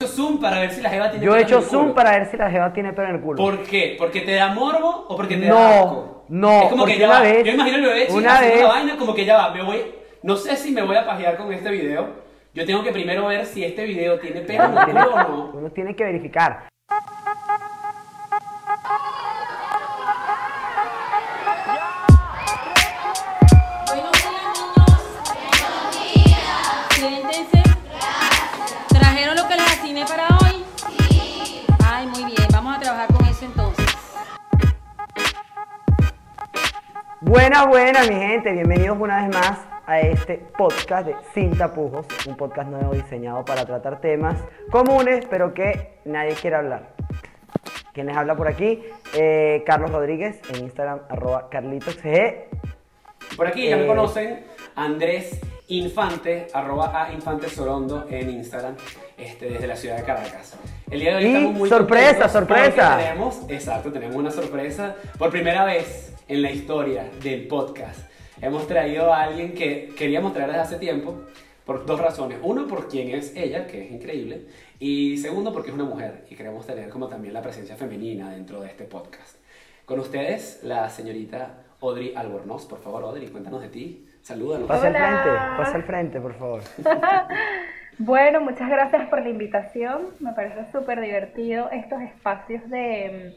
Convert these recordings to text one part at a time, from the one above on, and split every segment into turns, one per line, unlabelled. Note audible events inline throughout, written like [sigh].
hecho zoom para ver si la jeva tiene
Yo he hecho zoom para ver si la jeva tiene pelo en el culo.
¿Por qué? ¿Porque te da morbo o porque te
No,
da asco?
no,
Es como que ya
una
va.
vez-
Yo imagino el bebé chico
una
haciendo
vez-
la vaina como que ya va, me voy... No sé si me voy a pajear con este video. Yo tengo que primero ver si este video tiene pelo en el culo o no.
uno tiene que verificar.
Para hoy? Ay, muy bien. Vamos a trabajar con eso entonces.
Buenas, buenas, mi gente. Bienvenidos una vez más a este podcast de Sin Tapujos. Un podcast nuevo diseñado para tratar temas comunes, pero que nadie quiere hablar. ¿Quién les habla por aquí? Eh, Carlos Rodríguez, en Instagram, arroba carlitosg.
Por aquí ya me
Eh,
conocen, Andrés Infante, arroba a Infante Sorondo en Instagram, este, desde la ciudad de Caracas. El día de hoy
Y
estamos muy
sorpresa, sorpresa.
Tenemos, exacto, tenemos una sorpresa. Por primera vez en la historia del podcast, hemos traído a alguien que queríamos traer desde hace tiempo, por dos razones. Uno, por quién es ella, que es increíble. Y segundo, porque es una mujer y queremos tener como también la presencia femenina dentro de este podcast. Con ustedes, la señorita Audrey Albornoz. Por favor, Audrey, cuéntanos de ti. Salúdanos.
Pasa al frente, pasa al frente, por favor. [laughs]
Bueno, muchas gracias por la invitación. Me parece súper divertido estos espacios de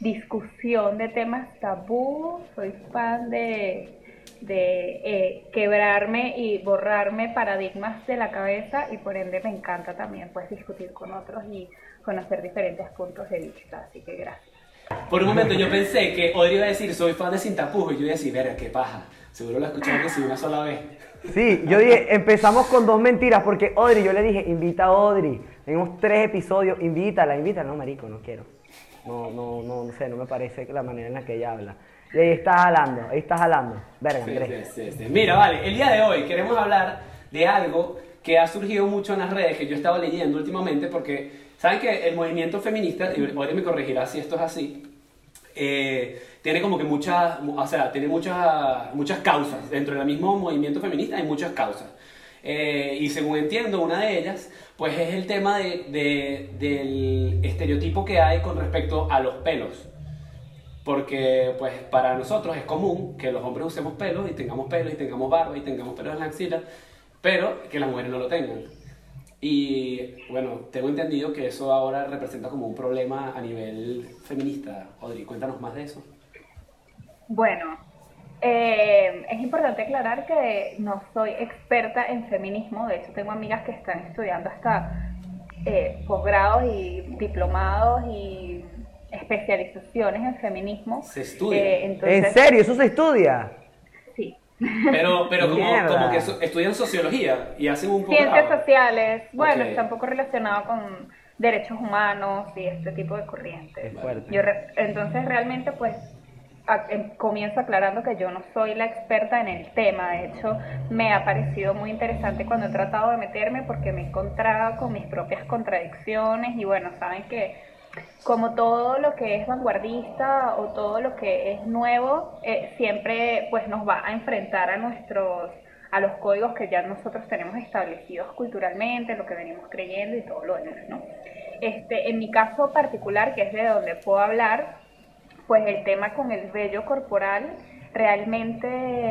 mm, discusión de temas tabú. Soy fan de, de eh, quebrarme y borrarme paradigmas de la cabeza y por ende me encanta también pues discutir con otros y conocer diferentes puntos de vista. Así que gracias.
Por un momento yo pensé que a decir, soy fan de Sin Tapujos. Y yo iba a decir, verga, qué paja. Seguro la escucharon que una sola vez.
Sí, yo dije, empezamos con dos mentiras, porque Audrey, yo le dije, invita a Audrey. Tenemos tres episodios, invítala, invítala. No, marico, no quiero. No, no, no, no sé, no me parece la manera en la que ella habla. Y ahí está jalando, ahí está jalando. Verga, Andrés.
sí, sí, sí. Mira, vale, el día de hoy queremos hablar de algo que ha surgido mucho en las redes, que yo he estado leyendo últimamente, porque saben que el movimiento feminista, y Audrey me corregirá si esto es así, eh, tiene como que muchas, o sea, tiene muchas, muchas causas. Dentro del mismo movimiento feminista hay muchas causas. Eh, y según entiendo, una de ellas, pues es el tema de, de- del estereotipo que hay con respecto a los pelos. Porque, pues, para nosotros es común que los hombres usemos pelos y tengamos pelos y tengamos barba y tengamos pelos en la axila, pero que las mujeres no lo tengan. Y, bueno, tengo entendido que eso ahora representa como un problema a nivel feminista. Audrey, cuéntanos más de eso.
Bueno, eh, es importante aclarar que no soy experta en feminismo, de hecho tengo amigas que están estudiando hasta eh, posgrados y diplomados y especializaciones en feminismo.
Se estudia.
Eh,
¿En serio? ¿Eso se estudia?
Sí.
Pero, pero como, que estudian sociología y hacen un
Ciencias
posgrado.
sociales, bueno,
Ok.
está un poco relacionado con derechos humanos y este tipo de corrientes.
Es fuerte.
Yo re- entonces realmente pues comienzo aclarando que yo no soy la experta en el tema, de hecho me ha parecido muy interesante cuando he tratado de meterme porque me he encontrado con mis propias contradicciones y bueno, saben que como todo lo que es vanguardista o todo lo que es nuevo, eh, siempre pues nos va a enfrentar a nuestros a los códigos que ya nosotros tenemos establecidos culturalmente, lo que venimos creyendo y todo lo demás, ¿no? Este, en mi caso particular, que es de donde puedo hablar, pues el tema con el vello corporal realmente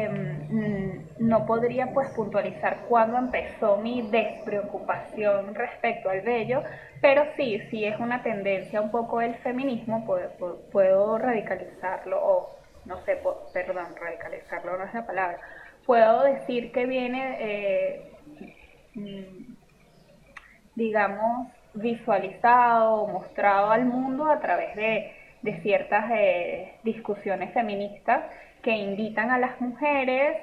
mm, no podría pues puntualizar cuándo empezó mi despreocupación respecto al vello, pero sí, sí es una tendencia un poco del feminismo, puedo, puedo- radicalizarlo o no sé, perdón, radicalizarlo no es la palabra, puedo decir que viene, eh, mm, digamos, visualizado mostrado al mundo a través de, de ciertas eh, discusiones feministas que invitan a las mujeres,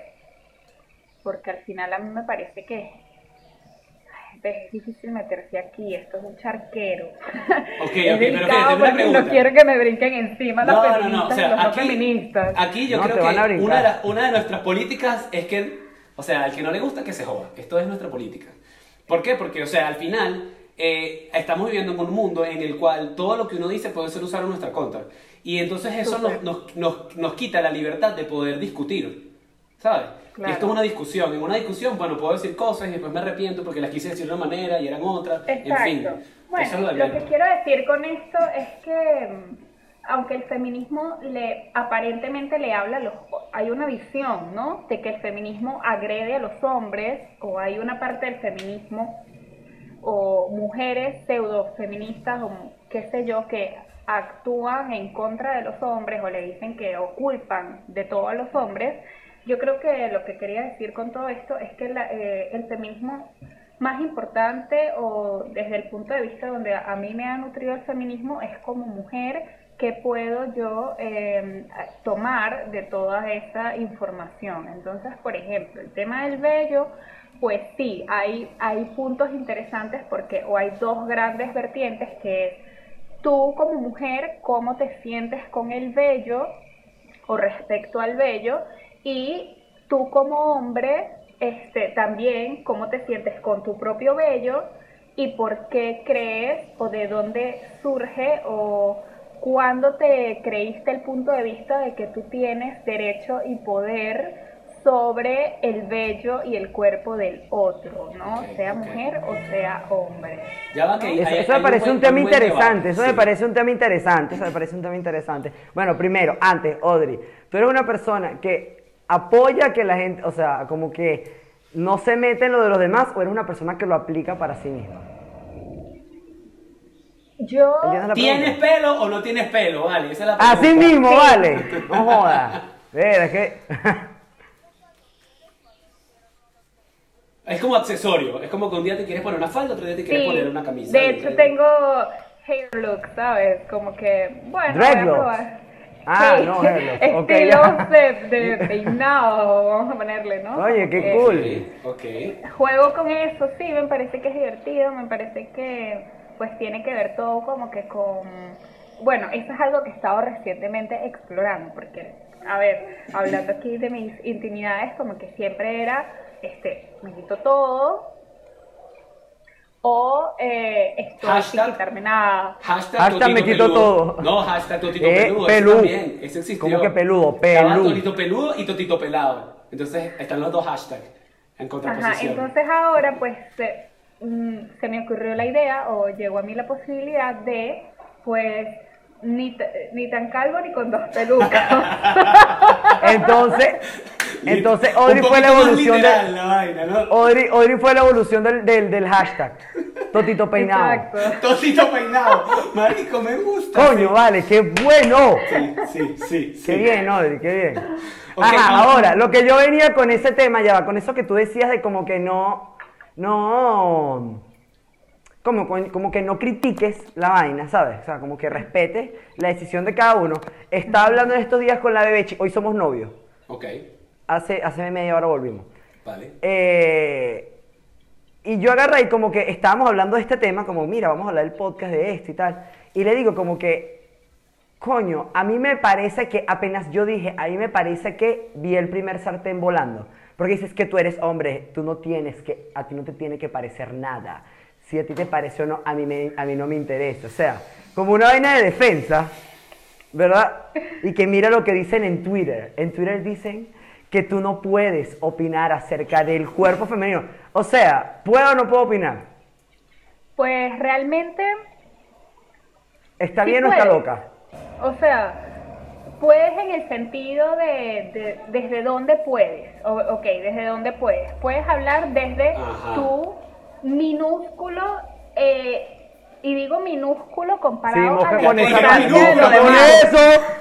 porque al final a mí me parece que es difícil meterse aquí, esto es un charquero. [laughs]
Ok,
Es
ok, pero fíjate, una pregunta.
no quiero que me brinquen encima las
No, no, no,
feministas
o sea,
los no
aquí,
feministas.
aquí yo
No,
creo que una de, las- una de nuestras políticas es que, o sea, al que no le gusta que se joda. Esto es nuestra política. ¿Por qué? Porque, o sea, al final eh, estamos viviendo en un mundo en el cual todo lo que uno dice puede ser usado en nuestra contra. Y entonces eso nos, nos, nos, nos quita la libertad de poder discutir. ¿Sabes? Y
Claro.
esto es una discusión. En una discusión, bueno, puedo decir cosas y después me arrepiento porque las quise decir de una manera y eran otras. En fin.
Exacto. Bueno,
Eso es lo
que quiero decir con esto es que mm, aunque el feminismo le aparentemente le habla a los hay una visión, ¿no? De que el feminismo agrede a los hombres o hay una parte del feminismo o mujeres pseudo feministas o qué sé yo que actúan en contra de los hombres o le dicen que o culpan de todo los hombres. Yo creo que lo que quería decir con todo esto es que eh, el feminismo más importante o desde el punto de vista donde a mí me ha nutrido el feminismo es como mujer que puedo yo eh, tomar de toda esa información. Entonces, por ejemplo, el tema del vello, pues sí, hay, hay puntos interesantes porque o hay dos grandes vertientes que es tú como mujer, cómo te sientes con el vello o respecto al vello y tú como hombre este también cómo te sientes con tu propio vello y por qué crees o de dónde surge o cuándo te creíste el punto de vista de que tú tienes derecho y poder sobre el vello y el cuerpo del otro, ¿no? Sea mujer o sea hombre.
Ya va que hay-
Eso,
hay-
eso
hay
me parece
buen-
un tema interesante, eso me parece un tema interesante, eso me parece un tema interesante. Bueno, primero, antes, Audrey, tú eres una persona que apoya que la gente, o sea, como que no se mete en lo de los demás o eres una persona que lo aplica para sí misma.
Yo
¿Entiendes la
¿Tienes
pregunta?
pelo o no tienes pelo? Vale, esa es la pregunta.
Así mismo, vale. [laughs] No jodas. Mira, es que...
Es como accesorio. Es como que un día te quieres poner una falda, otro día te quieres
Sí,
poner una camisa.
De hecho, tengo hair look, ¿sabes? Como que, bueno, voy a probar.
Ah,
Sí,
no, [laughs]
Estilos [laughs]
ya.
de, de peinado, vamos a ponerle, ¿no?
Oye, qué
Como
cool.
que
Ok.
Juego con eso, sí, me parece que es divertido, me parece que pues tiene que ver todo como que con... Bueno, eso es algo que he estado recientemente explorando, porque, a ver, hablando aquí de mis intimidades, como que siempre era, este, me quito todo, o eh, estoy
Hashtag.
sin quitarme nada.
Hashtag,
me quito
peludo.
todo.
No, hashtag totito
Eh,
peludo.
pelú.
También. Existió.
¿Cómo que peludo? Pelú.
totito peludo y totito pelado. Entonces están los dos hashtags en
Ajá,
contraposición.
entonces ahora pues se, mm, se me ocurrió la idea o llegó a mí la posibilidad de pues ni, ni tan calvo ni con dos pelucas. [laughs]
Entonces, [laughs] entonces Audrey fue la evolución
literal
de...
la vaina, ¿no?
Audrey, Audrey fue la evolución del, del, del hashtag. Totito peinado.
Exacto.
Totito peinado. Marico, me gusta.
Coño, vale, qué bueno.
Sí, sí, sí. sí.
Qué bien, Audrey, qué bien. Ajá, ahora, lo que yo venía con ese tema, ya va, con eso que tú decías de como que no, no, como, como que no critiques la vaina, ¿sabes? O sea, como que respetes la decisión de cada uno. Estaba hablando en estos días con la bebé, hoy somos novios,
Ok,
hace, hace media hora volvimos.
vale.
Eh, y yo agarré y como que estábamos hablando de este tema, como mira, vamos a hablar del podcast de esto y tal. Y le digo como que, coño, a mí me parece que apenas yo dije, a mí me parece que vi el primer sartén volando. Porque dices que tú eres hombre, tú no tienes que, a ti no te tiene que parecer nada. Si a ti te parece o no, a mí, me- a mí no me interesa. O sea, como una vaina de defensa, ¿verdad? Y que mira lo que dicen en Twitter. En Twitter dicen que tú no puedes opinar acerca del cuerpo femenino. O sea, ¿puedo o no puedo opinar?
Pues realmente,
¿Está
Sí
bien o está loca?
o sea, puedes en el sentido de, de- desde dónde puedes. O- ok, desde dónde puedes. Puedes hablar desde
Ajá.
tu minúsculo, eh, y digo minúsculo comparado a
moja con eso. con eso.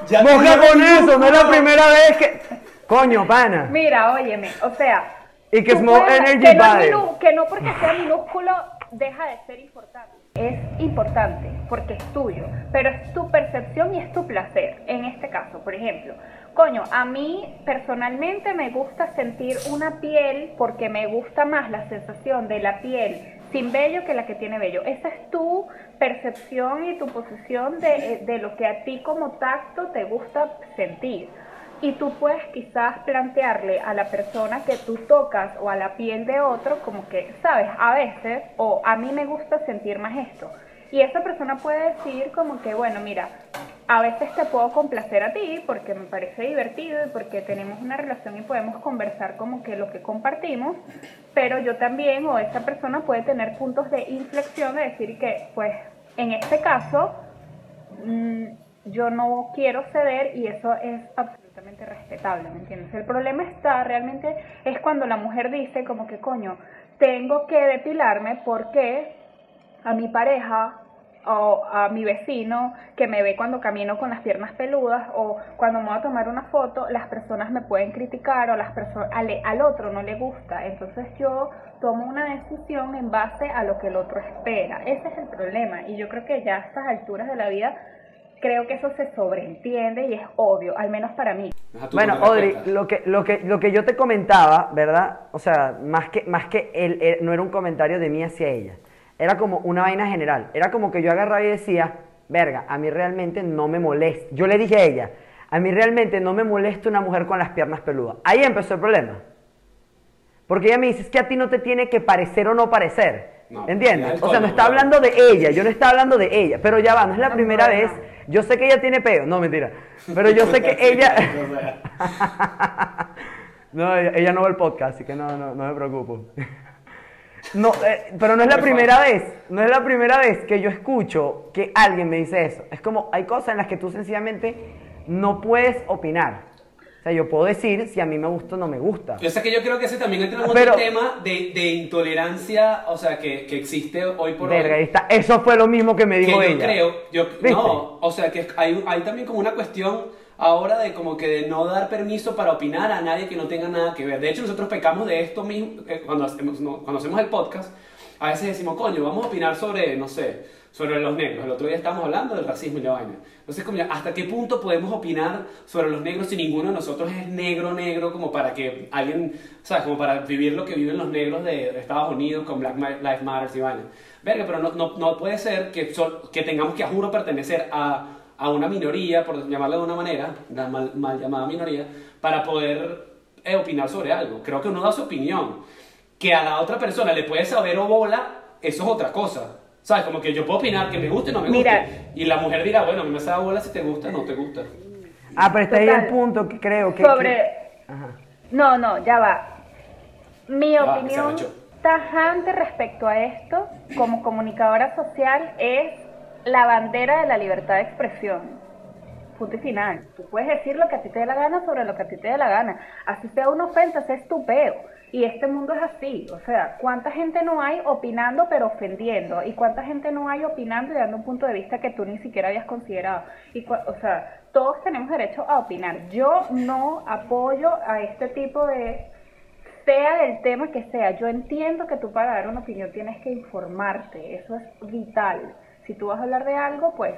Ya
Moja con eso. No es la
minúsculo.
primera vez que... Coño, pana.
Mira, óyeme, o sea,
Y que Small
puedes-
Energy
que no, que no porque sea minúsculo deja de ser importante. Es importante porque es tuyo, pero es tu percepción y es tu placer. En este caso, por ejemplo, coño, a mí personalmente me gusta sentir una piel porque me gusta más la sensación de la piel sin vello que la que tiene vello. Esa es tu percepción y tu posición de, de lo que a ti como tacto te gusta sentir. Y tú puedes quizás plantearle a la persona que tú tocas o a la piel de otro como que, sabes, a veces, o a mí me gusta sentir más esto. Y esa persona puede decir como que, bueno, mira, a veces te puedo complacer a ti porque me parece divertido y porque tenemos una relación y podemos conversar como que lo que compartimos, pero yo también o esa persona puede tener puntos de inflexión de decir que, pues, en este caso, mm, yo no quiero ceder y eso es absolutamente respetable, ¿me entiendes? El problema está realmente es cuando la mujer dice como que, coño, tengo que depilarme porque a mi pareja o a mi vecino que me ve cuando camino con las piernas peludas o cuando me voy a tomar una foto, las personas me pueden criticar o las personas al, al, otro no le gusta. Entonces yo tomo una decisión en base a lo que el otro espera. Ese es el problema y yo creo que ya a estas alturas de la vida creo que eso se sobreentiende y es obvio, al menos para mí.
Bueno, Audrey, lo que, lo, que, lo que yo te comentaba, ¿verdad? O sea, más que, más que él, él, no era un comentario de mí hacia ella era como una vaina general. Era como que yo agarraba y decía, verga, a mí realmente no me molesta. Yo le dije a ella, a mí realmente no me molesta una mujer con las piernas peludas. Ahí empezó el problema. Porque ella me dice, es que a ti no te tiene que parecer o no parecer. ¿Entiendes? O sea, no está hablando de ella, yo no estaba hablando de ella. Pero ya va, no es la primera vez. Yo sé que ella tiene peo. No, mentira. Pero yo sé que [laughs] ella... [laughs] no, ella, no ve el podcast, así que no, no, no me preocupo. No, eh, pero no es la primera vez, no es la primera vez que yo escucho que alguien me dice eso. Es como, hay cosas en las que tú sencillamente no puedes opinar. O sea, yo puedo decir si a mí me gusta o no me gusta.
Yo sé que yo creo que ese también entra en otro tema de, de, intolerancia, o sea, que, que existe hoy por
verga,
hoy.
Está, eso fue lo mismo que me dijo
que
yo
ella. Creo, yo no, o sea, que hay, hay también como una cuestión ahora de como que de no dar permiso para opinar a nadie que no tenga nada que ver. De hecho, nosotros pecamos de esto mismo cuando hacemos, cuando hacemos el podcast. A veces decimos, coño, vamos a opinar sobre, no sé, sobre los negros. El otro día estábamos hablando del racismo y la vaina. Entonces, como ¿hasta qué punto podemos opinar sobre los negros si ninguno de nosotros es negro, negro, como para que alguien, ¿sabes? Como para vivir lo que viven los negros de, Estados Unidos con Black Lives Matter y vaina. Verga, pero no, no, no puede ser que, que tengamos que, a juro, pertenecer a a una minoría, por llamarla de una manera, la mal, llamada minoría, para poder eh, opinar sobre algo. Creo que uno da su opinión. Que a la otra persona le puede saber o bola, eso es otra cosa. ¿Sabes? Como que yo puedo opinar que me guste o no me guste. Y la mujer dirá, bueno, a mí me sabe bola si te gusta o no te gusta.
Ah, pero está ahí el punto que creo que...
Sobre... No, no, ya va. Mi opinión tajante respecto a esto, como comunicadora social, es la bandera de la libertad de expresión. Punto y final. Tú puedes decir lo que a ti te dé la gana sobre lo que a ti te dé la gana. Así sea una ofensa, es estupeo. Y este mundo es así. O sea, ¿cuánta gente no hay opinando pero ofendiendo? ¿Y cuánta gente no hay opinando y dando un punto de vista que tú ni siquiera habías considerado? Y, o sea, todos tenemos derecho a opinar. Yo no apoyo a este tipo de sea del tema que sea, yo entiendo que tú para dar una opinión tienes que informarte, eso es vital. Si tú vas a hablar de algo, pues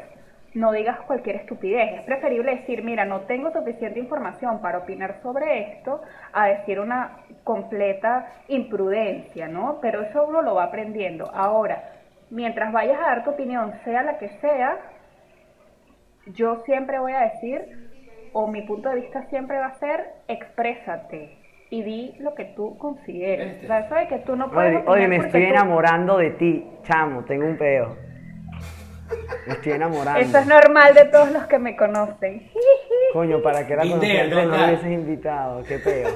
no digas cualquier estupidez. Es preferible decir, mira, no tengo suficiente información para opinar sobre esto, a decir una completa imprudencia, ¿no? Pero eso uno lo va aprendiendo. Ahora, mientras vayas a dar tu opinión, sea la que sea, yo siempre voy a decir, o mi punto de vista siempre va a ser, exprésate y di lo que tú consideres. Este. O sea, que tú no puedes...
Oye, me estoy enamorando de ti, chamo, tengo un peo. Me estoy enamorando.
Eso es normal de todos los que me conocen.
Coño, para que la Andrés no me hubieses invitado. Qué peo.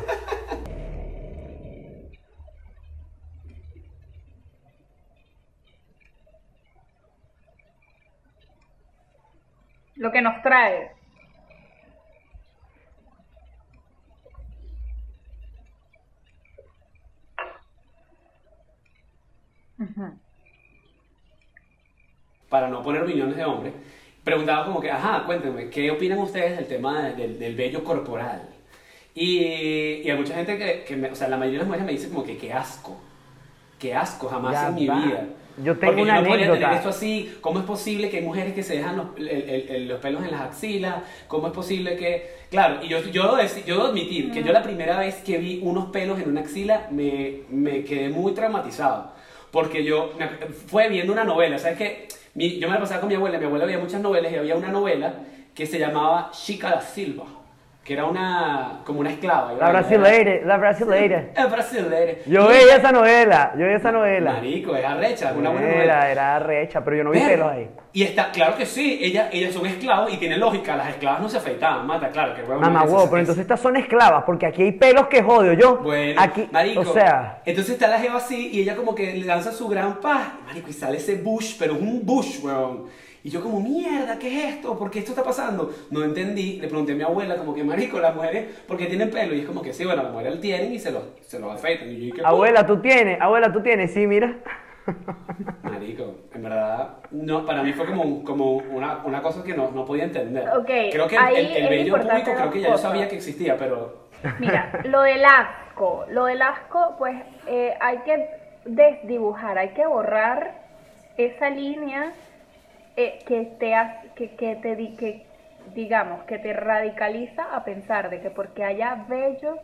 Lo que nos trae.
Para no poner millones de hombres, preguntaba como que, ajá, cuéntenme, ¿qué opinan ustedes del tema del, del vello corporal? Y, y, hay mucha gente que, que o sea, la mayoría de las mujeres me dicen como que qué asco, qué asco, jamás en mi vida.
Yo tengo Porque una yo no anécdota.
tener esto así. ¿Cómo es posible que hay mujeres que se dejan los, los pelos en las axilas? ¿Cómo es posible que...? Claro, y yo, yo, yo debo admitir que yo la primera vez que vi unos pelos en una axila me, me quedé muy traumatizado. Porque yo fue viendo una novela, ¿sabes qué? Yo me la pasaba con mi abuela, mi abuela veía muchas novelas y había una novela que se llamaba Chica da Silva, que era una, como una esclava.
La brasileira, la brasileira.
El brasileira.
Yo veía esa novela, yo veía esa novela.
Marico, es arrecha, una buena
Era,
novela.
era recha, pero yo no vi
Ver,
pelos ahí.
Y está, claro que sí, ella, ellas son esclavos y tiene lógica, las esclavas no se afeitaban, mata, claro, que huevo.
Mamá huevo, pero
es-
entonces estas son esclavas, porque aquí hay pelos que jodio yo.
Bueno,
aquí,
marico,
o sea,
entonces está la jeva así y ella como que le lanza su gran paz, marico, y sale ese bush, pero es un bush, weón. Y yo como, mierda, ¿qué es esto? ¿Por qué esto está pasando? No entendí, le pregunté a mi abuela como que, marico, las mujeres, ¿por qué tienen pelo? Y es como que sí, bueno, las mujeres tienen y se los, se los afeitan. Y yo dije,
abuela, tú tienes, abuela, tú tienes, sí, mira.
Marico, en verdad, no, para mí fue como, como una, una cosa que no, no podía entender.
Ok,
creo que el,
ahí
el, vello
importante
público creo que ya yo sabía que existía, pero...
Mira, lo del asco, lo del asco, pues eh, hay que desdibujar, hay que borrar esa línea eh, que te que, que te di- que digamos que te radicaliza a pensar de que porque haya vello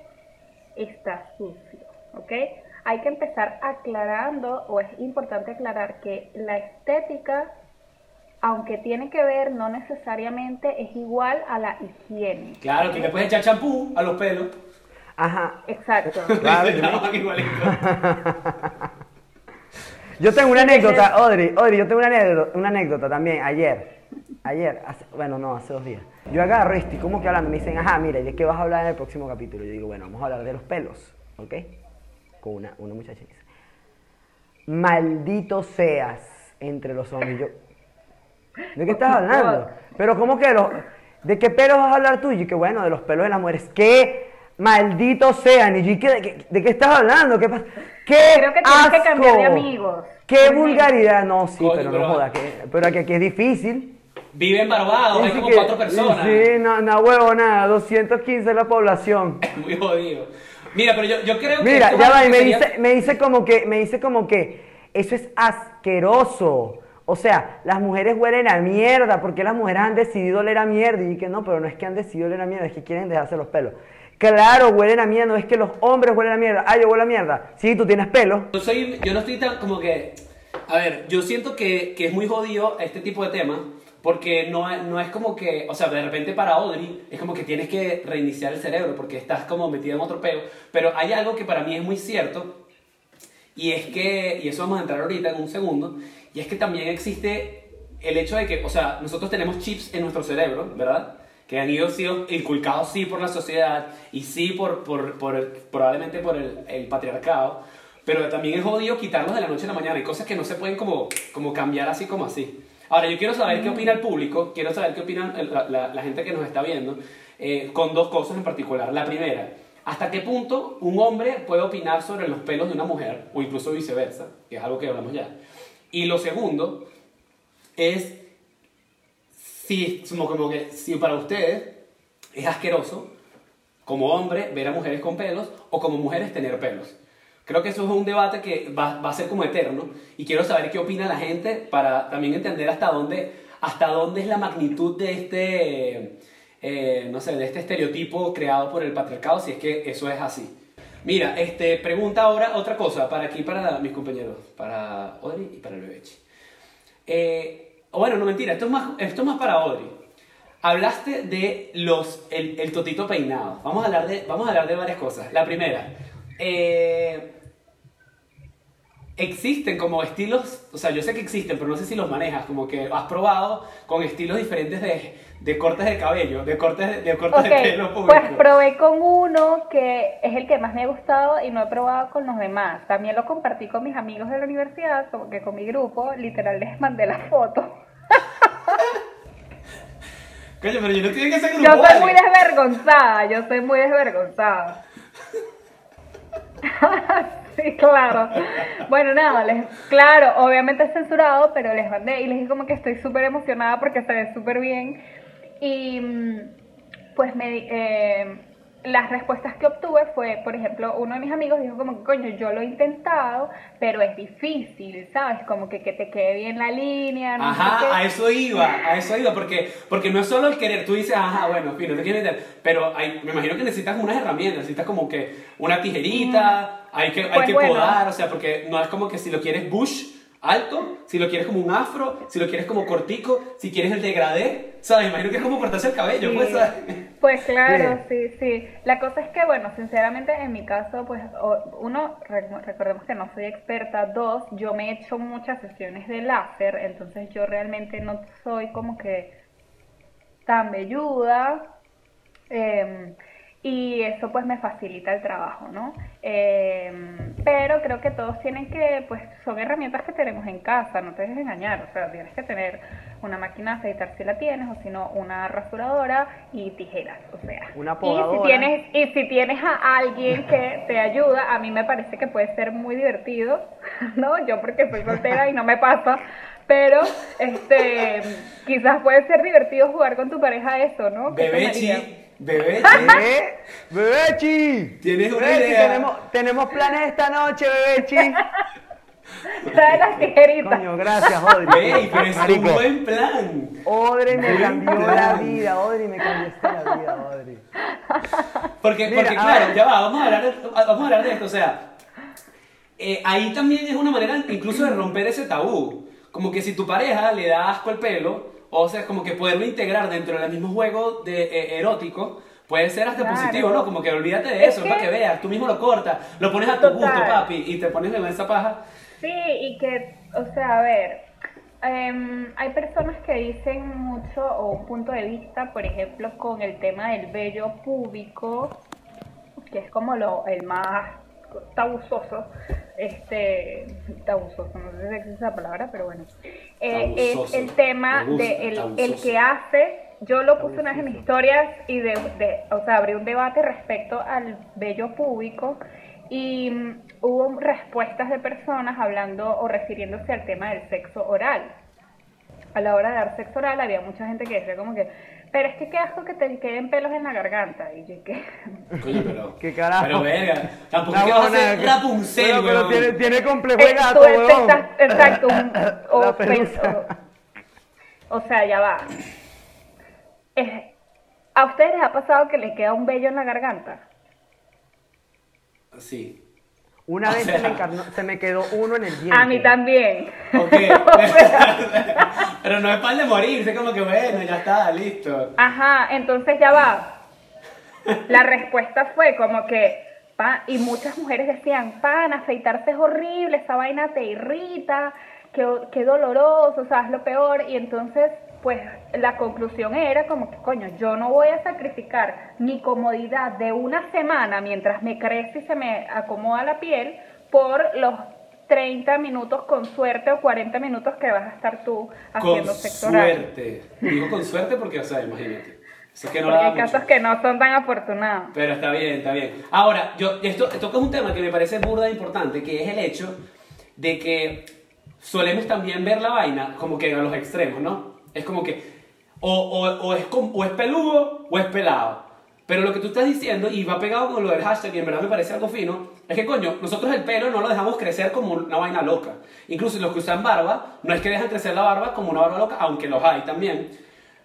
está sucio, ¿ok? Hay que empezar aclarando, o es importante aclarar que la estética, aunque tiene que ver, no necesariamente es igual a la higiene.
Claro, tú le puedes echar champú a los pelos.
Ajá.
Exacto.
Claro, [laughs]
igualito. [laughs]
Yo tengo una anécdota. Audrey, Audrey, yo tengo una anécdota, una anécdota también, ayer, ayer, hace- bueno, no, hace dos días. Yo agarro y estoy como que hablando, me dicen, ajá, mira, ¿y de qué vas a hablar en el próximo capítulo? Yo digo, bueno, vamos a hablar de los pelos, ¿ok? Con una, una muchacha y dice, maldito seas entre los hombres. Yo, ¿de qué estás hablando? [laughs] Pero ¿cómo que los, de qué pelos vas a hablar tú? Y yo, que bueno, de los pelos de las mujeres, ¿qué? Maldito sean, y yo, ¿qué- de, qué, de qué estás hablando? ¿Qué pasa? ¡Qué
Creo que tienes que cambiar de
asco!
amigos.
¡Qué vulgaridad! No, sí,
Coño,
pero no joda, que, pero aquí es difícil.
Vive en Barbados, hay como
que-
cuatro personas.
Sí, no, no huevo, nada, 215 es la población. [laughs]
Muy jodido. Mira, pero yo, yo creo que.
Mira,
esto
ya
es
va,
algo
y
que
me
sería-
dice, me dice como que, me dice como que eso es asqueroso. O sea, las mujeres huelen a mierda, porque las mujeres han decidido oler a mierda. Y que no, pero no es que han decidido oler a mierda, es que quieren dejarse los pelos. Claro, huelen a mierda, no es que los hombres huelen a mierda. Ah, yo huelo a mierda. Sí, tú tienes pelo.
Yo, soy, yo no estoy tan como que. A ver, yo siento que, que es muy jodido este tipo de temas. Porque no, no es como que. O sea, de repente para Audrey es como que tienes que reiniciar el cerebro porque estás como metido en otro peo. Pero hay algo que para mí es muy cierto. Y es que. Y eso vamos a entrar ahorita en un segundo. Y es que también existe el hecho de que. O sea, nosotros tenemos chips en nuestro cerebro, ¿verdad? Que han ido sido inculcados sí por la sociedad y sí por, por, por probablemente por el, el patriarcado. Pero también es jodido quitarlos de la noche a la mañana. Hay cosas que no se pueden como, como cambiar así como así. Ahora, yo quiero saber qué opina el público, quiero saber qué opina la, la- la gente que nos está viendo, eh, con dos cosas en particular. La primera, ¿hasta qué punto un hombre puede opinar sobre los pelos de una mujer, o incluso viceversa, que es algo que hablamos ya? Y lo segundo es si, como, como que, si para ustedes es asqueroso como hombre ver a mujeres con pelos o como mujeres tener pelos. Creo que eso es un debate que va, va a ser como eterno y quiero saber qué opina la gente para también entender hasta dónde, hasta dónde es la magnitud de este, eh, no sé, de este estereotipo creado por el patriarcado, si es que eso es así. Mira, este, pregunta ahora otra cosa para aquí, para mis compañeros, para Audrey y para el Bebechi. Eh, o bueno, no mentira, esto es más, esto es más para Audrey. Hablaste de los, el, el totito peinado. Vamos a, hablar de, vamos a hablar de varias cosas. La primera, eh, existen como estilos, o sea, yo sé que existen, pero no sé si los manejas, como que has probado con estilos diferentes de, de cortes de cabello, de cortes de, de cortes de pelo público.
pues probé con uno que es el que más me ha gustado y no he probado con los demás. También lo compartí con mis amigos de la universidad, como que con mi grupo, literal les mandé la foto.
Coño, pero yo no tiene que ser
Yo
grupo.
soy muy desvergonzada, yo soy muy desvergonzada. [laughs] sí, claro. Bueno, nada, les, claro, obviamente es censurado, pero les mandé y les dije como que estoy súper emocionada porque se ve súper bien. Y mm, pues me, eh, las respuestas que obtuve fue, por ejemplo, uno de mis amigos dijo como que, coño, yo lo he intentado, pero es difícil, ¿sabes? Como que, que te quede bien la línea, no sé qué.
Ajá, a eso iba, a eso iba, porque, porque no es solo el querer, tú dices, ajá, bueno, en fin, no te quiero meter, pero hay, me imagino que necesitas unas herramientas, necesitas como que una tijerita, hay que, hay
Pues
que
bueno.
podar, o sea, porque no es como que si lo quieres bush, alto, si lo quieres como un afro, si lo quieres como cortico, si quieres el degradé, ¿sabes? Imagino que es como cortarse el cabello,
Sí.
pues, ¿sabes?
Pues claro, sí, sí. La cosa es que, bueno, sinceramente en mi caso, pues uno, re- recordemos que no soy experta, dos, yo me he hecho muchas sesiones de láser, entonces yo realmente no soy como que tan velluda. em, y eso pues me facilita el trabajo, ¿no? Em, pero creo que todos tienen que, pues son herramientas que tenemos en casa, no te dejes engañar, o sea, tienes que tener una máquina de afeitar si la tienes, o si no, una rasuradora y tijeras, o sea.
Una
Y
podadora.
si tienes, y si tienes a alguien que te ayuda, a mí me parece que puede ser muy divertido, [laughs] ¿no? Yo porque soy soltera y no me pasa, pero este quizás puede ser divertido jugar con tu pareja eso, ¿no?
Bebechi, Bebechi,
¿Eh? ¡Bebechi!
Tienes una
Bebechi,
idea.
Tenemos, tenemos planes esta noche, Bebechi.
Trae las tijeritas.
Coño, gracias, Odri.
Ey, pero es un
Marico,
buen plan.
Odri me
Buen
cambió la vida, Odri me cambiaste la vida, Odri.
Porque,
Mira,
porque claro, ya va, vamos a hablar de, vamos a hablar de esto, o sea, eh, ahí también es una manera incluso de romper ese tabú. Como que si tu pareja le da asco el pelo, o sea, como que poderlo integrar dentro del mismo juego de, eh, erótico, puede ser hasta
Claro.
positivo, ¿no? Como que olvídate de
Es
eso,
que-
para que veas, tú mismo lo cortas, lo pones a tu
Total.
gusto, papi, y te pones en esa paja.
Sí, y que, o sea, a ver, em, hay personas que dicen mucho o un punto de vista, por ejemplo, con el tema del vello púbico, que es como lo el más tabuzoso, este, tabuzoso, no sé si existe esa palabra, pero bueno, Eh, es el tema de el, el que hace, yo lo puse una vez en mis historias y de, de- o sea, abrí un debate respecto al vello púbico y mm, hubo respuestas de personas hablando o refiriéndose al tema del sexo oral. A la hora de dar sexo oral había mucha gente que decía como que, pero es que qué asco que te queden pelos en la garganta. Y yo que,
Coño, pero. [laughs]
¿Qué carajo?
Pero verga, tampoco
La
es que vas a
que-
Rapunzel,
Bueno, pero tiene, tiene complejo de gato,
exacto, un- [laughs] o, sea, ya va. Es- ¿A ustedes les ha pasado que les queda un vello en la garganta?
Sí.
Una
O
vez
sea-
se, me encarnó- se me quedó uno en el diente.
A mí también.
Ok. [laughs] pero no es para el de morirse, como que bueno, ya está, listo.
Ajá, entonces ya va. La respuesta fue como que, pa, y muchas mujeres decían, pan, afeitarse es horrible, esa vaina te irrita, qué, qué doloroso, o sea, es lo peor. Y entonces, pues, la conclusión era como que, coño, yo no voy a sacrificar mi comodidad de una semana mientras me crece y se me acomoda la piel por los 30 minutos con suerte o 40 minutos que vas a estar tú haciendo
Con
sexo oral.
suerte. Digo con suerte porque, o sea, imagínate. Eso es que no
Porque hay casos que no son tan afortunados.
Pero está bien, está bien. Ahora, yo, esto, esto es un tema que me parece burda e importante, que es el hecho de que solemos también ver la vaina como que a los extremos, ¿no? Es como que o, o, o es, o es peludo o es pelado. Pero lo que tú estás diciendo, y va pegado con lo del hashtag, y en verdad me parece algo fino, es que coño, nosotros el pelo no lo dejamos crecer como una vaina loca. Incluso los que usan barba, no es que dejan crecer la barba como una barba loca, aunque los hay también.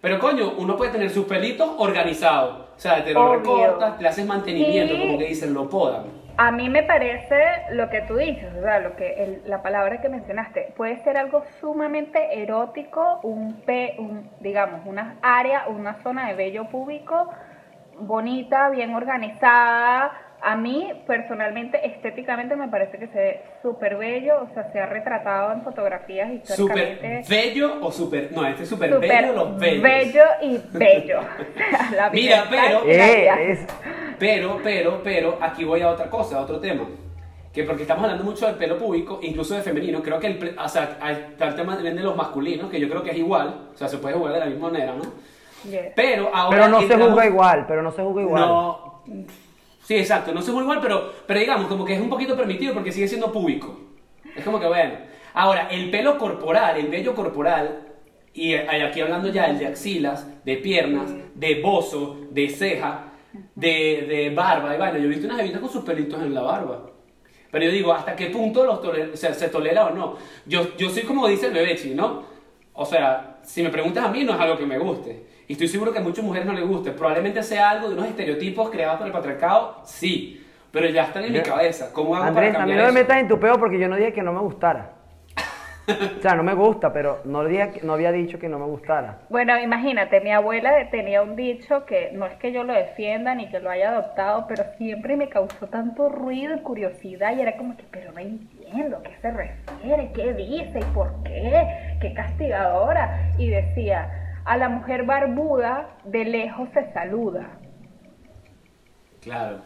Pero coño, uno puede tener sus pelitos organizados. O sea, te lo
Obvio.
recortas, le haces mantenimiento,
Y-
como que dicen, lo podan.
A mí me parece lo que tú dices, o sea, lo que la palabra que mencionaste, puede ser algo sumamente erótico, un, pe, un digamos, una área, una zona de vello público bonita, bien organizada. A mí, personalmente, estéticamente me parece que se ve súper bello, o sea, se ha retratado en fotografías
Súper
históricamente.
bello o súper. No, este es súper
Súper
bello, los bellos.
bello y bello. [laughs] La
Mira, pero-
Eh, es-
Pero, pero, pero, aquí voy a otra cosa, a otro tema. Que porque estamos hablando mucho del pelo público, incluso de femenino, creo que el, ple- o sea, hay- está el tema también de los masculinos, que yo creo que es igual, o sea, se puede jugar de la misma manera, ¿no?
Yes.
Pero ahora.
Pero no se juzga igual, pero no se juzga igual.
No. Sí, exacto, no se juzga igual, pero, pero digamos, como que es un poquito permitido porque sigue siendo público. Es como que bueno. Ahora, el pelo corporal, el vello corporal, y hay aquí hablando ya el de axilas, de piernas, de bozo, de ceja, de, de barba, y bueno, yo he visto unas evitas con sus pelitos en la barba. Pero yo digo, ¿hasta qué punto los se tolera o no? Yo, yo soy como dice el bebechi, ¿no? O sea, si me preguntas a mí, no es algo que me guste. Y estoy seguro que a muchas mujeres no les guste. Probablemente sea algo de unos estereotipos creados por el patriarcado, sí. Pero ya están en mi cabeza. ¿Cómo hago
Andrés,
para
a mí
cambiar
no me metas en tu peo porque yo no dije que no me gustara. O sea, no me gusta, pero no, había- no había dicho que no me gustara.
Bueno, imagínate, mi abuela tenía un dicho que no es que yo lo defienda ni que lo haya adoptado, pero siempre me causó tanto ruido y curiosidad y era como que, pero no entiendo, ¿a qué se refiere? ¿Qué dice? ¿Y por qué? ¿Qué castigadora? Y decía, a la mujer barbuda de lejos se saluda.
Claro.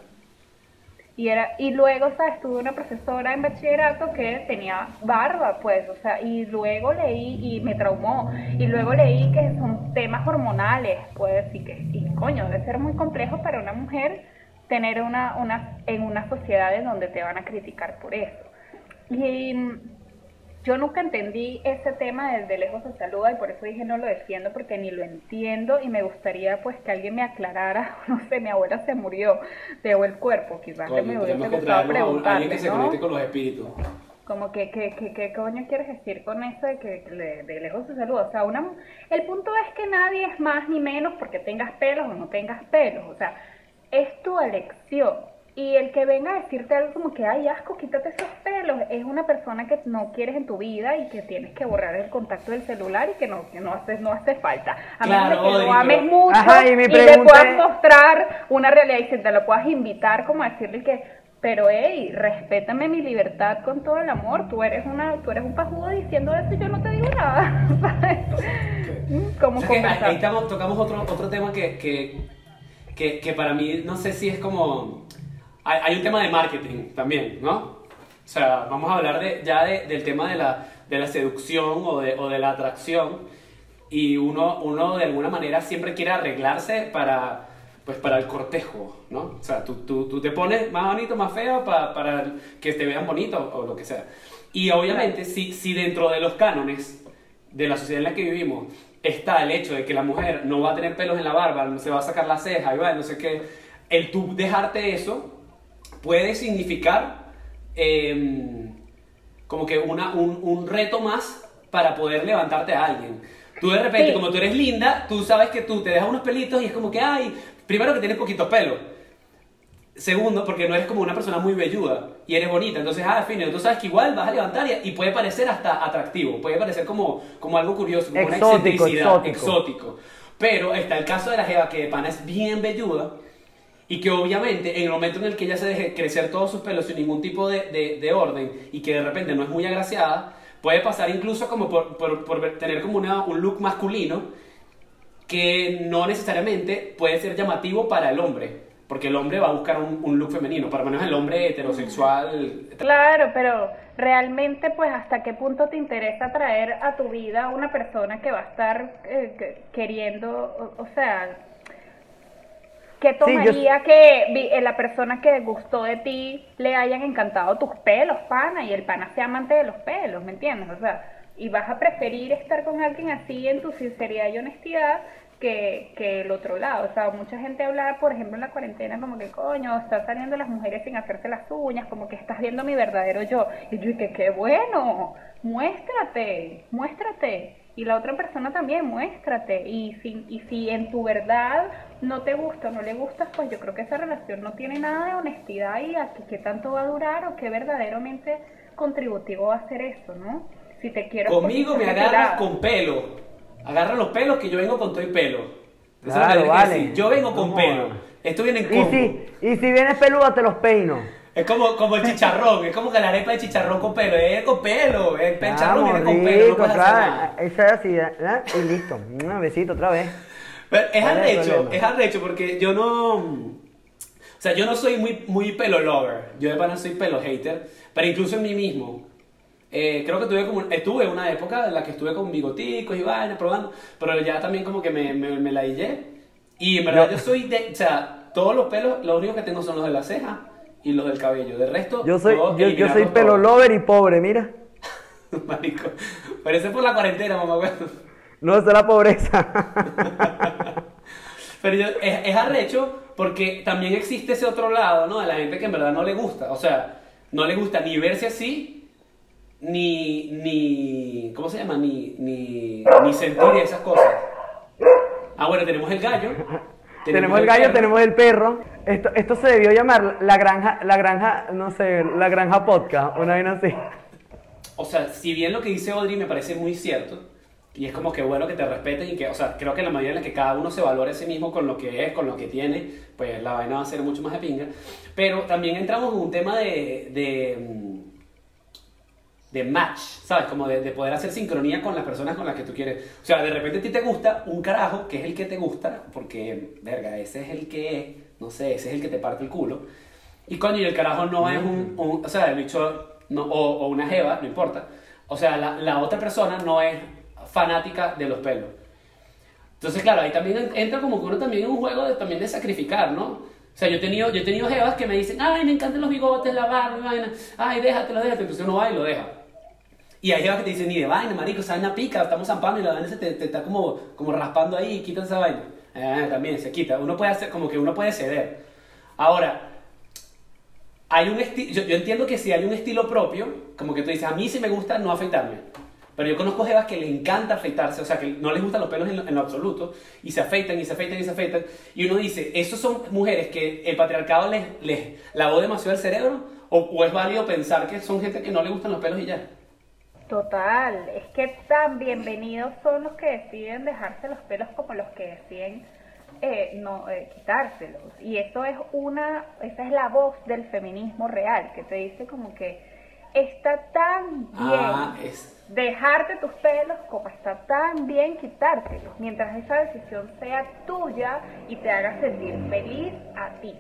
Y, era, y luego, ¿sabes? Tuve una profesora en bachillerato que tenía barba, pues, o sea, y luego leí y me traumó. Y luego leí que son temas hormonales, pues, y que, y coño, debe ser muy complejo para una mujer tener una, una, en una sociedad en donde te van a criticar por eso. Y yo nunca entendí ese tema del de lejos se saluda y por eso dije no lo defiendo porque ni lo entiendo y me gustaría pues que alguien me aclarara, [laughs] no sé, mi abuela se murió, dejó el cuerpo, quizás que me hubiese
que
gustado
a alguien que se
¿no?
conecte con los espíritus.
Como que, que, que, ¿qué coño quieres decir con eso de que de, de lejos se saluda? O sea, una, el punto es que nadie es más ni menos porque tengas pelos o no tengas pelos. O sea, es tu elección. Y el que venga a decirte algo como que, ay, asco, quítate esos pelos, es una persona que no quieres en tu vida y que tienes que borrar el contacto del celular y que no, que no, hace, no hace falta. A menos
Claro,
de que lo ames mucho
Ajá, y
y le puedas mostrar una realidad y si te lo puedas invitar como a decirle que pero hey, respétame mi libertad con todo el amor. Tú eres una, tú eres un pajudo diciendo eso y yo no te digo nada. [laughs] ¿sabes? ¿Cómo
O sea que ahí, estamos, tocamos otro, otro tema que, que, que, que para mí no sé si es como... Hay, hay un tema de marketing también, ¿no? O sea, vamos a hablar de, ya de- del tema de la, de la seducción o de, o de la atracción y uno, uno de alguna manera siempre quiere arreglarse para, pues, para el cortejo, ¿no? O sea, tú, tú, tú te pones más bonito, más feo pa- para que te vean bonito o lo que sea. Y obviamente, si, si dentro de los cánones de la sociedad en la que vivimos está el hecho de que la mujer no va a tener pelos en la barba, no se va a sacar la ceja y va, no sé qué, el tú dejarte eso puede significar eh, como que una, un, un reto más para poder levantarte a alguien. Tú de repente,
Sí.
como tú eres linda, tú sabes que tú te dejas unos pelitos y es como que, ay, primero que tienes poquitos pelos. Segundo, porque no eres como una persona muy velluda y eres bonita. Entonces, ah, fin, tú sabes que igual vas a levantar y, y puede parecer hasta atractivo, puede parecer como, como algo curioso, como una
Exótico,
excentricidad,
exótico.
exótico. Pero está el caso de la Jeva que de pana es bien velluda y que obviamente en el momento en el que ella se deje crecer todos sus pelos sin ningún tipo de, de- de orden y que de repente no es muy agraciada, puede pasar incluso como por, por- tener como una- un look masculino que no necesariamente puede ser llamativo para el hombre, porque el hombre va a buscar un, look femenino, para menos el hombre heterosexual.
Claro, pero realmente, pues, ¿hasta qué punto te interesa traer a tu vida una persona que va a estar eh, que- queriendo, o sea, ¿qué
Sí, yo-
tomaría que vi- eh, la persona que gustó de ti le hayan encantado tus pelos, pana, y el pana sea amante de los pelos, ¿me entiendes? O sea, y vas a preferir estar con alguien así en tu sinceridad y honestidad que, que el otro lado. O sea, mucha gente habla, por ejemplo, en la cuarentena, como que coño, están saliendo las mujeres sin hacerse las uñas, como que estás viendo mi verdadero yo. Y yo dije, qué bueno, muéstrate, muéstrate. Y la otra persona también, muéstrate. Y si, y si en tu verdad no te gusta o no le gustas, pues yo creo que esa relación no tiene nada de honestidad y a qué, qué tanto va a durar o qué verdaderamente contributivo va a ser eso, ¿no? Si te quiero
Conmigo me agarras con pelo. Agarra los pelos que yo vengo con todo y pelo. Eso es lo que
Claro,
que
vale.
decir. Yo vengo con pelo. Esto viene en
Y si, y si vienes peluda, te los peino.
Es como, como el chicharrón, es como que la arepa de chicharrón con pelo, es con pelo, el chicharrón viene con pelo, no
claro. es así, ¿eh? Y listo. Un besito otra vez.
Pero es
¿Cuál es el
arrecho, es arrecho porque yo no... O sea, yo no soy muy, muy pelo lover, yo de pana soy pelo hater, pero incluso en mí mismo. Eh, creo que tuve como, estuve una época en la que estuve con bigoticos y vainas probando, pero ya también como que me, me, me la hillé. Y en verdad
Yo-
yo soy de, o sea, todos los pelos, los únicos que tengo son los de la ceja y los del cabello. De resto,
Yo soy, yo, yo soy pelo
todos.
lover y pobre, mira. [laughs]
Marico, parece por la cuarentena, mamá.
No, esa es la pobreza. [laughs]
Pero yo- es, es arrecho porque también existe ese otro lado, ¿no? De la gente que en verdad no le gusta. O sea, no le gusta ni verse así, ni, ni, ¿cómo se llama? Ni, ni, ni sentir esas cosas. Ah, bueno, tenemos el gallo. [laughs]
tenemos el gallo,
perro.
tenemos el perro. Esto, esto se debió llamar la granja, la granja, no sé, la granja podcast, una vaina así.
o sea, si bien lo que dice Audrey me parece muy cierto, y es como que bueno que te respeten y que, o sea, creo que en la medida en la que cada uno se valore a sí mismo con lo que es, con lo que tiene, pues la vaina va a ser mucho más de pinga. Pero también entramos en un tema de, de, mm, de match, ¿sabes? Como de, de poder hacer sincronía con las personas con las que tú quieres. O sea, de repente a ti te gusta un carajo que es el que te gusta, porque, verga, ese es el que, no sé, ese es el que te parte el culo. Y coño, y el carajo no es un, un- o sea, el bicho, no, o, o una jeva, no importa. O sea, la, la otra persona no es fanática de los pelos. Entonces, claro, ahí también en- entra como que uno también en un juego de, también de sacrificar, ¿no? O sea, yo he tenido, yo he tenido jevas que me dicen, ay, me encantan los bigotes, la barba, vaina, ay, déjatelo, déjate. Entonces uno va y lo deja. Y hay jevas que te dicen, ni de vaina, marico, esa vaina pica, estamos zampando y la vaina se te, te está como, como raspando ahí, quita esa vaina. Eh, también se quita. Uno puede hacer, como que uno puede ceder. Ahora, hay un yo, yo entiendo que si hay un estilo propio, como que tú dices, a mí sí me gusta no afeitarme. Pero yo conozco jevas que le encanta afeitarse, o sea, que no les gustan los pelos en lo, en lo absoluto, y se afeitan, y se afeitan, y se afeitan. Y uno dice, ¿esos son mujeres que el patriarcado les, les lavó demasiado el cerebro? ¿O, o es válido pensar que son gente que no le gustan los pelos y ya?
Total, es que tan bienvenidos son los que deciden dejarse los pelos como los que deciden eh, no eh, quitárselos. Y eso es una, esa es la voz del feminismo real, que te dice como que está tan bien
Ah, es...
dejarte tus pelos como está tan bien quitártelos, mientras esa decisión sea tuya y te haga sentir feliz a ti.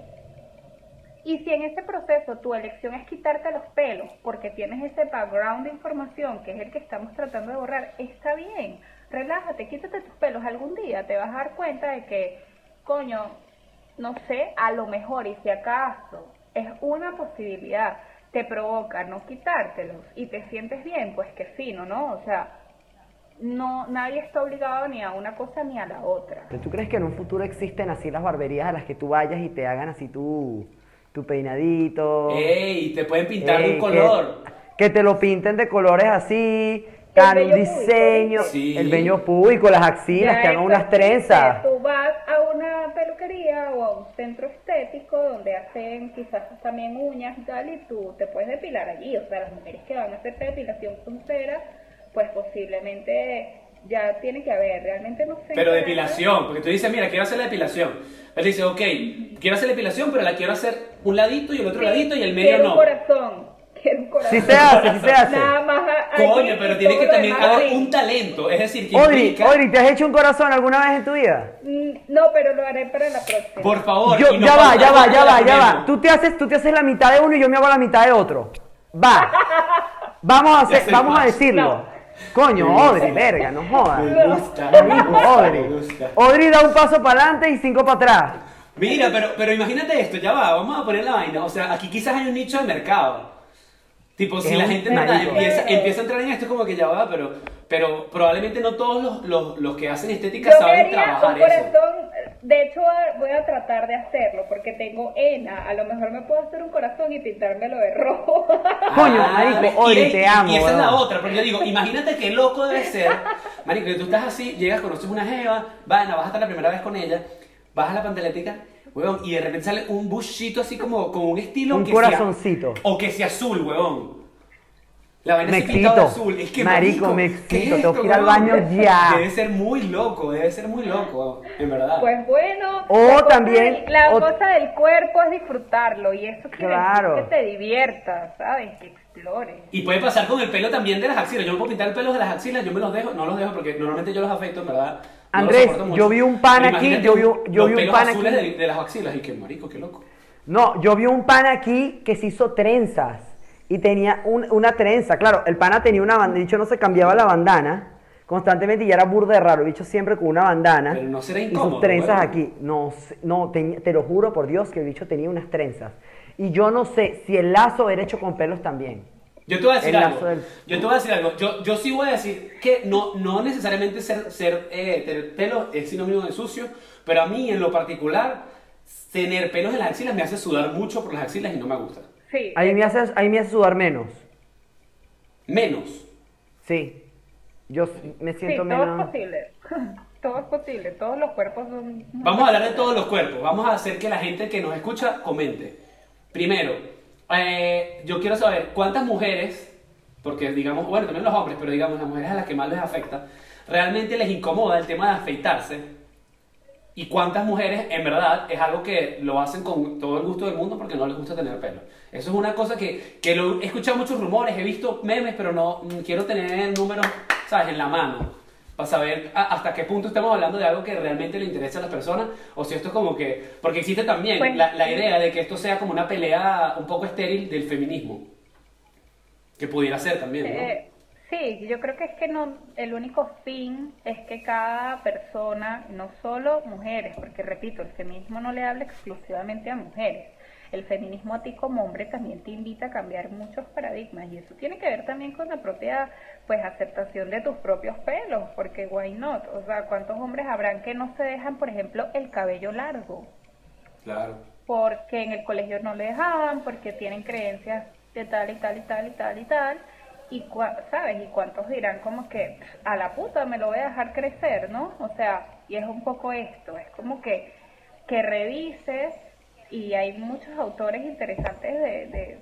Y si en ese proceso tu elección es quitarte los pelos porque tienes ese background de información que es el que estamos tratando de borrar, está bien. Relájate, quítate tus pelos. Algún día te vas a dar cuenta de que, coño, no sé, a lo mejor y si acaso es una posibilidad, te provoca no quitártelos y te sientes bien, pues que fino, ¿no? O sea, no, nadie está obligado ni a una cosa ni a la otra.
¿Tú crees que en un futuro existen así las barberías a las que tú vayas y te hagan así tu, tu peinadito?
¡Ey! Te pueden pintar de un color.
Que, que te lo pinten de colores así, tan un diseño, el
Sí.
vello público, las axilas,
Ya
que hagan unas trenzas.
Tú vas o a un centro estético donde hacen quizás también uñas y tal y tú te puedes depilar allí. O sea, las mujeres que van a hacer depilación con cera, pues posiblemente ya tiene que haber. Realmente no sé.
Pero depilación, porque tú dices, mira, quiero hacer la depilación. Él dice, ok, quiero hacer la depilación, pero la quiero hacer un ladito y el otro
Sí,
ladito y el medio
quiero
no.
un corazón. Quiero un corazón.
Sí se hace, sí se hace.
Nada más
Coño, pero tiene que también haber un talento, es decir, que
Odri,
implica...
Odri, ¿te has hecho un corazón alguna vez en tu vida?
Mm, No, pero lo haré para la próxima.
Por favor,
Yo-
y no
ya va, ya va, ya va, ya va. Tú te haces, tú te haces la mitad de uno y yo me hago la mitad de otro. Va. [laughs] Vamos a hacer, vamos a decirlo.
No.
Coño,
Me gusta.
Odri, verga, no jodas.
Me gusta, me
Odri.
gusta.
Odri da un paso para adelante y cinco para atrás.
Mira, pero, pero imagínate esto, ya va, vamos a poner la vaina. O sea, aquí quizás hay un nicho de mercado. Tipo, si la gente empieza, empieza a entrar en esto, es como que ya va, pero, pero probablemente no todos los, los, los que hacen estética
Yo
saben trabajar
un
eso.
corazón, de hecho voy a tratar de hacerlo porque tengo ENA, a lo mejor me puedo hacer un corazón y pintármelo de rojo.
Coño,
Ah,
marico,
y-
te amo,
Y esa es la otra, porque yo digo, imagínate qué loco debe ser. Marico, que tú estás así, llegas, conoces una jeva, vaina, vas a estar la primera vez con ella, vas a la pantaletica, huevón, y de repente sale un bushito así como con un estilo
Un
que sea-
corazoncito.
o que sea azul, huevón. La vaina
Me
de
excito.
azul. Es que
Marico, me
¿qué
excito,
es
tengo que ir al baño ya.
Debe ser muy loco, debe ser muy loco, en verdad.
Pues bueno,
O
la cosa
también-
del- la
o-
cosa del cuerpo es disfrutarlo y eso quiere
Claro.
decir que te diviertas, ¿sabes? Que explores.
Y puede pasar con el pelo también de las axilas. Yo me puedo pintar el pelo de las axilas, yo me los dejo, no los dejo porque normalmente yo los afeito, en verdad.
Andrés, yo vi un pan aquí, yo vi yo vi un pan aquí.
De, de las axilas y que marico, qué loco.
No, yo vi un pana aquí que se hizo trenzas y tenía un- una trenza. Claro, el pana tenía una bandana, el bicho no se cambiaba la bandana constantemente y era burda de raro. El bicho siempre con una bandana.
Pero no será
Y
incómodo,
sus trenzas
weón.
aquí. No, no te lo juro por Dios que el bicho tenía unas trenzas. Y yo no sé si el lazo era hecho con pelos también.
Yo te voy a decir algo. Yo te voy a decir algo. Yo, yo sí voy a decir que no, no necesariamente ser, ser eh, tener pelo es sinónimo de sucio, pero a mí en lo particular, tener pelos en las axilas me hace sudar mucho por las axilas y no me gusta.
Sí,
Ahí me hace, ahí me hace sudar menos.
Menos.
Sí. Yo me
sí,
siento
todo es
menos.
posible. [laughs] todo es posible, todos los cuerpos son...
Vamos a hablar de todos los cuerpos. Vamos a hacer que la gente que nos escucha comente. Primero, eh, yo quiero saber cuántas mujeres porque digamos, bueno, también los hombres, pero digamos las mujeres a las que más les afecta, realmente les incomoda el tema de afeitarse. Y cuántas mujeres en verdad es algo que lo hacen con todo el gusto del mundo porque no les gusta tener pelo. Eso es una cosa que, que lo, he escuchado muchos rumores, he visto memes, pero no mm, quiero tener números, ¿sabes?, en la mano. Para saber hasta qué punto estamos hablando de algo que realmente le interesa a las personas o si esto es como que... Porque existe también
Pues-
la, la idea de que esto sea como una pelea un poco estéril del feminismo. Que pudiera ser también, ¿no?
Eh, sí, yo creo que es que no, el único fin es que cada persona, no solo mujeres, porque repito, el feminismo no le habla exclusivamente a mujeres. El feminismo a ti como hombre también te invita a cambiar muchos paradigmas y eso tiene que ver también con la propia pues aceptación de tus propios pelos, porque why not? O sea, ¿cuántos hombres habrán que no se dejan, por ejemplo, el cabello largo?
Claro.
porque en el colegio no le dejaban, porque tienen creencias de tal y tal y tal y tal y tal, y cua- sabes, y cuántos dirán como que a la puta me lo voy a dejar crecer, ¿no? O sea, y es un poco esto, es como que, que revises, y hay muchos autores interesantes de, de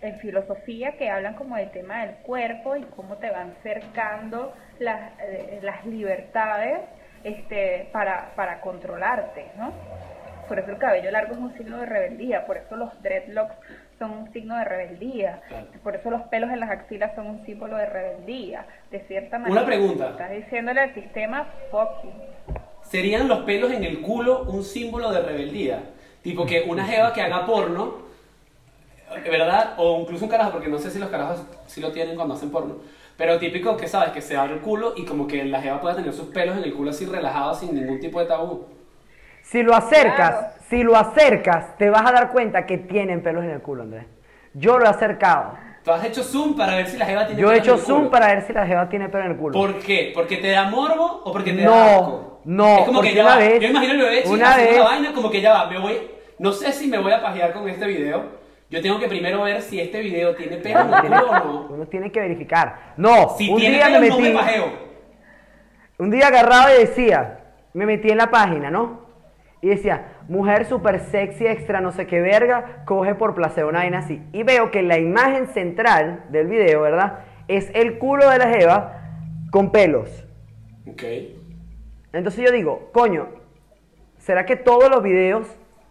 en filosofía que hablan como del tema del cuerpo y cómo te van cercando las, eh, las libertades este, para, para controlarte, ¿no? Por eso el cabello largo es un signo de rebeldía, por eso los dreadlocks son un signo de rebeldía, por eso los pelos en las axilas son un símbolo de rebeldía, de cierta manera.
Una pregunta.
Estás diciéndole al sistema, fuck you.
¿Serían los pelos en el culo un símbolo de rebeldía? Tipo que una jeva que haga porno, ¿verdad? O incluso un carajo, porque no sé si los carajos sí lo tienen cuando hacen porno. Pero típico que sabes que se abre el culo y como que la jeva pueda tener sus pelos en el culo así relajados sin ningún tipo de tabú.
Si lo acercas,
Claro.
si lo acercas, te vas a dar cuenta que tienen pelos en el culo, Andrés. Yo lo he acercado.
¿Tú has hecho zoom para ver si la jeva tiene
Yo he
pelos en
hecho
el
zoom
culo?
para ver si la jeva tiene pelo en el culo.
¿Por qué? ¿Porque te da morbo o porque te
No,
da asco?
no,
Es como que ya
una
va.
vez-
Yo imagino el bebé
una vez-
la vaina como que ya va, me voy... No sé si me voy a pajear con este video. Yo tengo que primero ver si este video tiene pelo o no.
uno tiene que verificar. No,
Si
un
tiene
día
pelo,
me
no me
metí,
pajeo.
un día agarraba y decía, me metí en la página, ¿no? Y decía, mujer super sexy, extra no sé qué verga, coge por placer una vaina así. Y veo que la imagen central del video, ¿verdad? Es el culo de la jeva con pelos.
Ok.
Entonces yo digo, coño, ¿será que todos los videos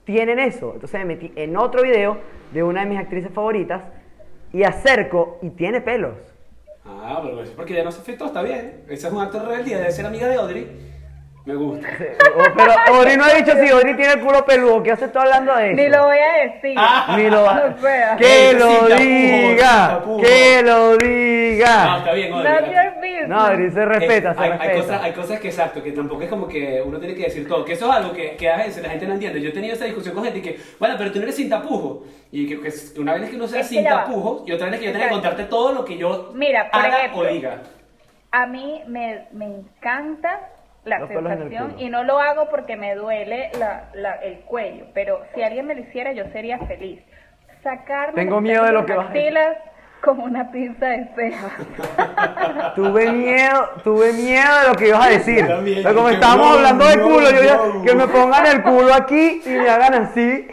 tienen eso? Entonces me metí en otro video de una de mis actrices favoritas y acerco y tiene pelos.
Ah, pero eso es porque ya no se afectó, está bien. Ese es un acto de rebeldía, debe ser amiga de Audrey. Me gusta.
Sí, [laughs] o- Pero Ori no ha dicho si Ori tiene el culo peludo. ¿Qué hace tú hablando de eso?
Ni lo voy a decir.
Ah.
Ni lo va-
O sea.
Que lo diga. Que lo
No,
diga.
está bien,
business.
No, Ori se respeta,
Eh,
se
hay,
respeta.
hay cosas, hay cosas que exacto, que tampoco es como que uno tiene que decir todo. Que eso es algo que, que a veces la gente no entiende. Yo he tenido esa discusión con gente y que, bueno, pero tú no eres sin tapujos. Y que, que una vez es que uno sea
Es
sin tapujos y otra vez es que yo tenga que contarte todo lo que yo
Mira, por
haga
ejemplo,
o diga.
A mí me, me encanta la
Los
sensación y no lo hago porque me duele la, la- el cuello, pero si alguien me lo hiciera yo sería feliz. Sacarme
Tengo miedo de lo que
axilas como una pinza de ceja. [laughs]
Tuve miedo, tuve miedo de lo que ibas a decir.
También,
Pero como estábamos
no,
hablando de
no,
culo, yo dije,
no.
que me pongan el culo aquí y me hagan así.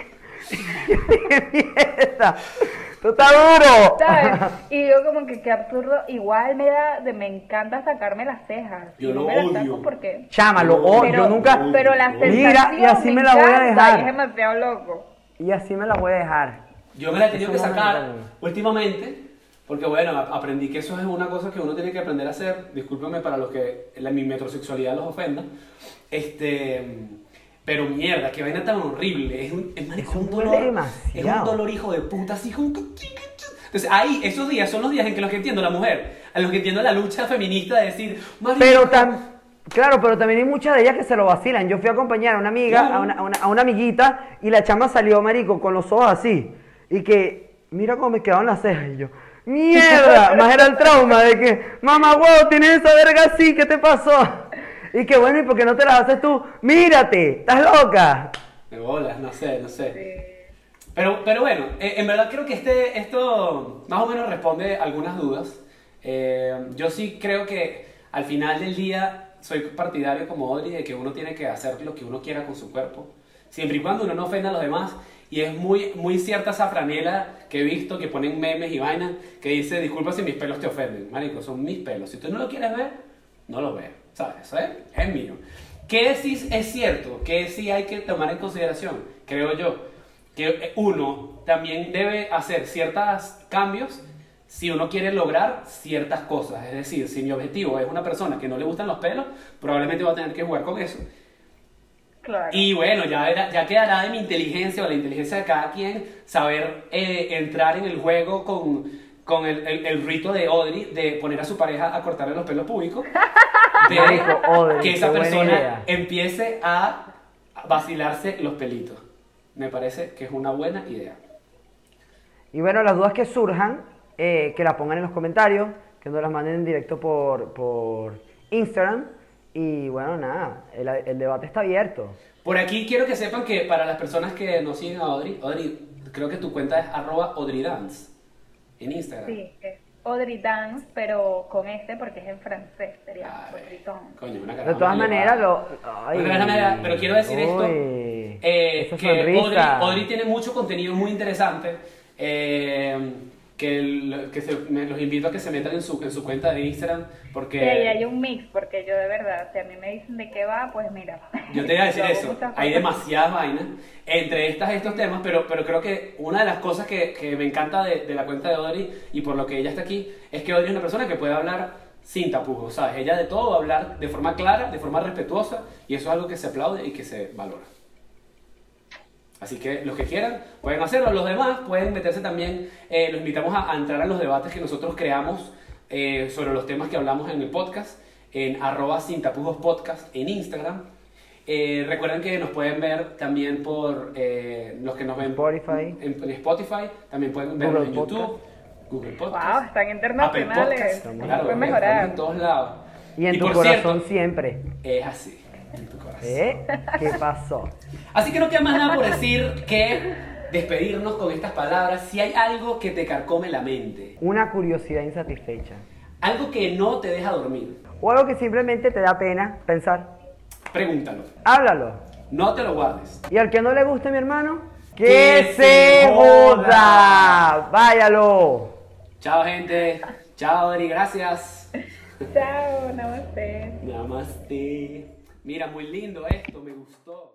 [laughs] ¡Qué mierda! ¡Esto está duro!
¿Sabes? [laughs] Y yo como que qué absurdo, igual me da, de, me encanta sacarme las cejas.
Yo
no
lo
me las
odio.
saco porque...
Chama, lo odio.
pero,
Yo nunca.
pero la
Mira,
y así me la voy a dejar.
y es demasiado loco.
Y así me la voy a dejar.
Yo me la he tenido que
me
sacar últimamente, porque bueno, aprendí que eso es una cosa que uno tiene que aprender a hacer. Discúlpenme para los que la, mi metrosexualidad los ofenda. Este, pero mierda, qué vaina tan horrible. Es un, es,
Eso
un
duele
dolor.
demasiado.
Es un dolor hijo de puta, así como. Entonces, ahí, esos días son los días en que los que entiendo la mujer, a los que entiendo la lucha feminista de decir,
Pero tan. Claro, pero también hay muchas de ellas que se lo vacilan. Yo fui a acompañar a una amiga,
Claro.
a, una, a una- a una amiguita, y la chama salió, marico, con los ojos así. Y que, mira cómo me quedaban las cejas. Y yo, ¡mierda! [laughs] Más era el trauma de que, mamá, huevo, tienes esa verga así, ¿qué te pasó? Y que, bueno, ¿y por qué no te las haces tú? ¡Mírate! ¿Estás loca?
Me bolas, no sé, no sé. Pero, pero bueno, eh, en verdad creo que este, esto más o menos responde algunas dudas. Eh, yo sí creo que al final del día soy partidario como Audrey de que uno tiene que hacer lo que uno quiera con su cuerpo. siempre y cuando uno no ofenda a los demás. Y es muy, muy cierta esa franela que he visto que ponen memes y vainas que dice, disculpa si mis pelos te ofenden. Marico, son mis pelos. Si tú no lo quieres ver, no lo veas. ¿Sabes? Eso es, es mío. ¿Qué sí es cierto? ¿Qué sí hay que tomar en consideración? Creo yo. Que uno también debe hacer ciertos cambios si uno quiere lograr ciertas cosas. Es decir, si mi objetivo es una persona que no le gustan los pelos, probablemente va a tener que jugar con eso.
Claro.
Y bueno, ya, era- ya quedará de mi inteligencia o la inteligencia de cada quien saber eh, entrar en el juego con, con el, el- el rito de Audrey de poner a su pareja a cortarle los pelos públicos. [laughs] De
Marico, Audrey,
que esa persona
idea.
empiece a vacilarse los pelitos. Me parece que es una buena idea.
Y bueno, las dudas que surjan, eh, que las pongan en los comentarios, que nos las manden en directo por, por Instagram. Y bueno, nada, el, el debate está abierto.
Por aquí quiero que sepan que para las personas que nos siguen a Audrey, Audrey, creo que tu cuenta es arroba AudreyDance en Instagram.
Sí, es Audrey Dance, pero con este porque es en francés, sería Audrey Dance.
coño, una
De todas maneras, lo. ay,
De todas maneras, pero quiero decir esto, eh, que Audrey. Audrey tiene mucho contenido muy interesante, eh, que, el- que se- me- los invito a que se metan en su, en su cuenta de Instagram, porque
Sí, ahí hay un mix, porque yo de verdad, si a mí me dicen de qué va, pues mira.
yo te [laughs] voy a decir eso, hay demasiadas vainas entre estas estos temas, pero, pero creo que una de las cosas que, que me encanta de, de la cuenta de Audrey y por lo que ella está aquí, es que Audrey es una persona que puede hablar sin tapujos, ¿sabes? Ella de todo va a hablar de forma clara, de forma respetuosa, y eso es algo que se aplaude y que se valora. Así que los que quieran pueden hacerlo. Los demás pueden meterse también. eh, los invitamos a, a entrar a los debates que nosotros creamos eh, sobre los temas que hablamos en el podcast, en arroba sin tapujos podcast en Instagram. Eh, recuerden que nos pueden ver también por eh, los que nos ven
Spotify.
En, en Spotify, también pueden vernos
Google
en YouTube,
Podcast.
Google Podcast,
Wow, están
Apple
internacionales.
Podcast,
Estamos-
claro,
mejorar.
en todos lados.
Y en tu corazón
cierto,
siempre.
es así, en tu corazón.
¿Eh? ¿Qué pasó?
Así que no queda más nada por decir que despedirnos con estas palabras. Si hay algo que te carcome la mente,
Una curiosidad insatisfecha.
algo que no te deja dormir,
O algo que simplemente te da pena pensar.
pregúntalo.
Háblalo.
No te lo guardes.
Y al que no le guste, mi hermano,
Que
que se
joda.
joda. Váyalo.
Chao, gente. Chao, Adri. Gracias.
Chao, namaste.
Namaste mira, muy lindo esto, me gustó.